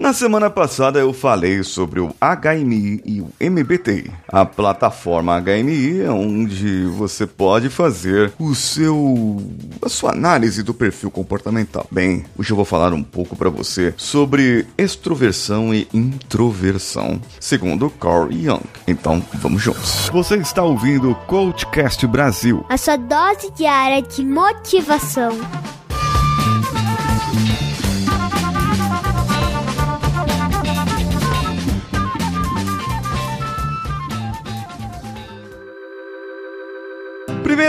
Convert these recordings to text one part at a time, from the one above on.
Na semana passada eu falei sobre o HMI e o MBTI. A plataforma HMI é onde você pode fazer o seu a sua análise do perfil comportamental. Bem, hoje eu vou falar um pouco para você sobre extroversão e introversão, segundo Carl Jung. Então, vamos juntos. Você está ouvindo o Coachcast Brasil. A sua dose diária de motivação.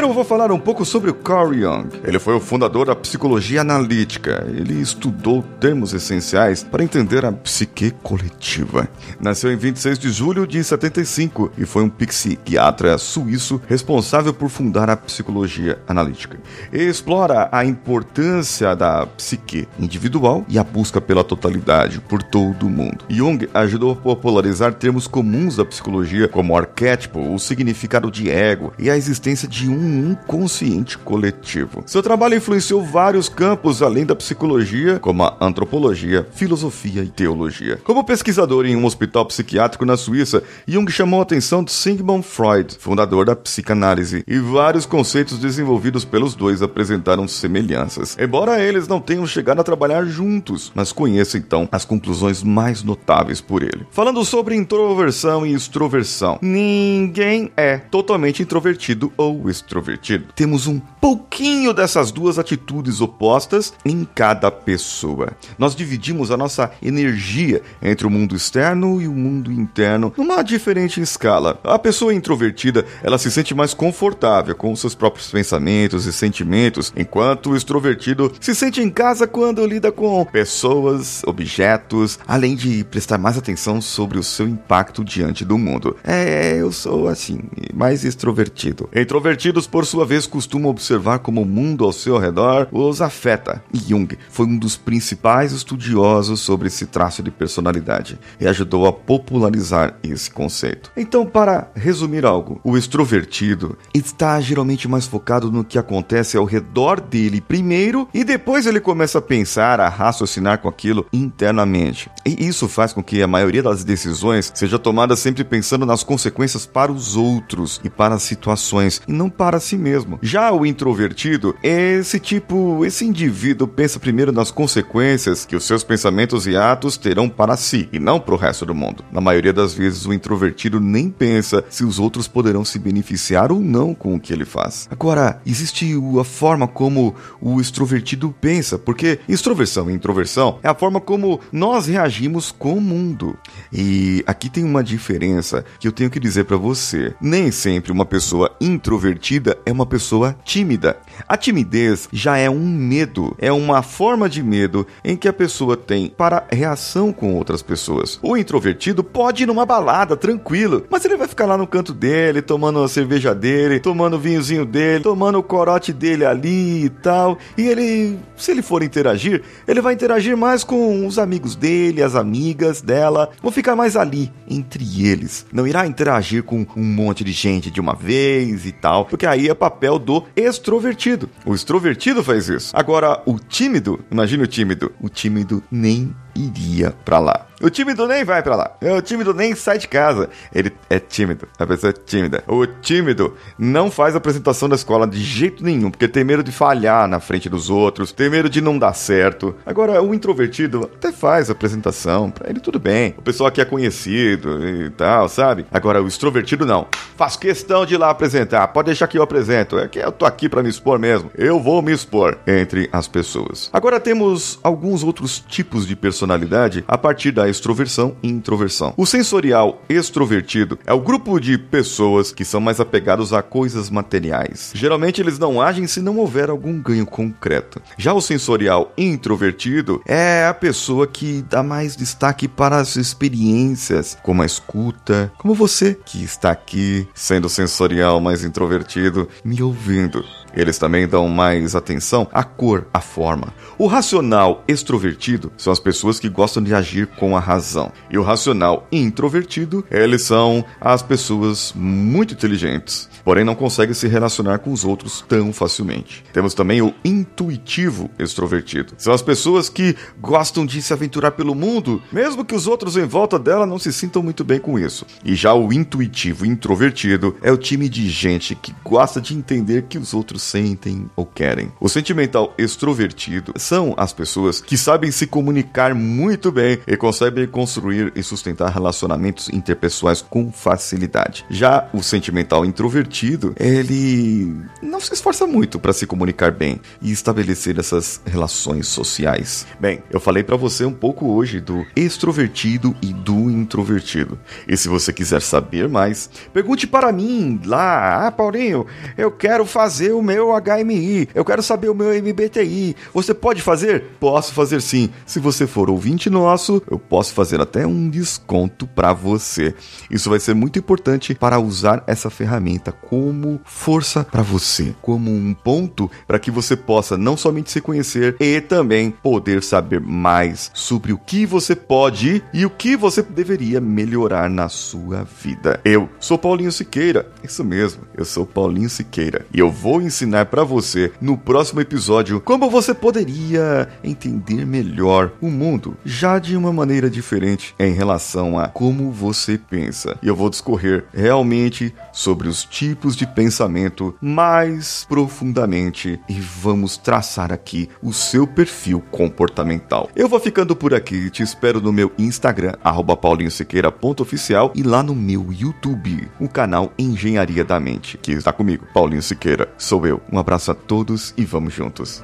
Primeiro eu vou falar um pouco sobre o Carl Jung. Ele foi o fundador da psicologia analítica. Ele estudou termos essenciais para entender a psique coletiva. Nasceu em 26 de julho de 75 e foi um psiquiatra suíço responsável por fundar a psicologia analítica. Ele explora a importância da psique individual e a busca pela totalidade por todo o mundo. Jung ajudou a popularizar termos comuns da psicologia como arquétipo, o significado de ego e a existência de um inconsciente coletivo. Seu trabalho influenciou vários campos além da psicologia, como a antropologia, filosofia e teologia. Como pesquisador em um hospital psiquiátrico na Suíça, Jung chamou a atenção de Sigmund Freud, fundador da psicanálise, e vários conceitos desenvolvidos pelos dois apresentaram semelhanças. Embora eles não tenham chegado a trabalhar juntos, mas conheça então as conclusões mais notáveis por ele. Falando sobre introversão e extroversão, ninguém é totalmente introvertido ou extrovertido extrovertido, temos um pouquinho dessas duas atitudes opostas em cada pessoa. Nós dividimos a nossa energia entre o mundo externo e o mundo interno numa diferente escala. A pessoa introvertida, ela se sente mais confortável com seus próprios pensamentos e sentimentos, enquanto o extrovertido se sente em casa quando lida com pessoas, objetos, além de prestar mais atenção sobre o seu impacto diante do mundo. É, eu sou assim, mais extrovertido. Introvertido Por sua vez, costumam observar como o mundo ao seu redor os afeta. Jung foi um dos principais estudiosos sobre esse traço de personalidade e ajudou a popularizar esse conceito. Então, para resumir algo, o extrovertido está geralmente mais focado no que acontece ao redor dele primeiro e depois ele começa a pensar, a raciocinar com aquilo internamente. E isso faz com que a maioria das decisões seja tomada sempre pensando nas consequências para os outros e para as situações e não para si mesmo. Já o introvertido é esse tipo, esse indivíduo pensa primeiro nas consequências que os seus pensamentos e atos terão para si e não para o resto do mundo. Na maioria das vezes, o introvertido nem pensa se os outros poderão se beneficiar ou não com o que ele faz. Agora, existe a forma como o extrovertido pensa, porque extroversão e introversão é a forma como nós reagimos com o mundo. E aqui tem uma diferença que eu tenho que dizer para você. Nem sempre uma pessoa introvertida é uma pessoa tímida. A timidez já é um medo, é uma forma de medo em que a pessoa tem para reação com outras pessoas. O introvertido pode ir numa balada tranquilo, mas ele vai ficar lá no canto dele, tomando a cerveja dele, tomando o vinhozinho dele, tomando o corote dele ali e tal. E ele, se ele for interagir, ele vai interagir mais com os amigos dele, as amigas dela, vão ficar mais ali entre eles. Não irá interagir com um monte de gente de uma vez e tal, porque aí é papel do extrovertido. O extrovertido faz isso. Agora, o tímido, imagine o tímido, o tímido nem iria para lá. O tímido nem vai para lá. O tímido nem sai de casa. Ele é tímido. A pessoa é tímida. O tímido não faz apresentação da escola de jeito nenhum, porque tem medo de falhar na frente dos outros, tem medo de não dar certo. Agora, o introvertido até faz apresentação, para ele tudo bem. O pessoal aqui é conhecido e tal, sabe? Agora, o extrovertido não. Faz questão de ir lá apresentar. Pode deixar que eu apresento. É que eu tô aqui para me expor mesmo. Eu vou me expor entre as pessoas. Agora temos alguns outros tipos de personalidade a partir da extroversão e introversão. O sensorial extrovertido é o grupo de pessoas que são mais apegados a coisas materiais. Geralmente eles não agem se não houver algum ganho concreto. Já o sensorial introvertido é a pessoa que dá mais destaque para as experiências, como a escuta, como você que está aqui sendo sensorial mais introvertido, me ouvindo. Eles também dão mais atenção à cor, à forma. O racional extrovertido são as pessoas que gostam de agir com a razão. E o racional introvertido, eles são as pessoas muito inteligentes, porém não conseguem se relacionar com os outros tão facilmente. Temos também o intuitivo extrovertido. São as pessoas que gostam de se aventurar pelo mundo, mesmo que os outros em volta dela não se sintam muito bem com isso. E já o intuitivo introvertido é o time de gente que gosta de entender que os outros sentem ou querem. O sentimental extrovertido são as pessoas que sabem se comunicar muito bem e conseguem construir e sustentar relacionamentos interpessoais com facilidade. Já o sentimental introvertido, ele não se esforça muito para se comunicar bem e estabelecer essas relações sociais. Bem, eu falei para você um pouco hoje do extrovertido e do introvertido. E se você quiser saber mais, pergunte para mim lá, ah, Paulinho, eu quero fazer o meu HMI, eu quero saber o meu MBTI. Você pode fazer? Posso fazer sim. Se você for ouvinte nosso, eu posso fazer até um desconto para você. Isso vai ser muito importante para usar essa ferramenta como força para você, como um ponto para que você possa não somente se conhecer e também poder saber mais sobre o que você pode e o que você deveria melhorar na sua vida. Eu sou Paulinho Siqueira, isso mesmo, eu sou Paulinho Siqueira e eu vou ensinar para você no próximo episódio como você poderia entender melhor o mundo, já de uma maneira diferente em relação a como você pensa. E eu vou discorrer realmente sobre os tipos de pensamento mais profundamente e vamos traçar aqui o seu perfil comportamental. Eu vou ficando por aqui, te espero no meu Instagram, paulinhosiqueira.oficial e lá no meu YouTube, o canal Engenharia da Mente, que está comigo, Paulinho Siqueira, sou eu. Um abraço a todos e vamos juntos.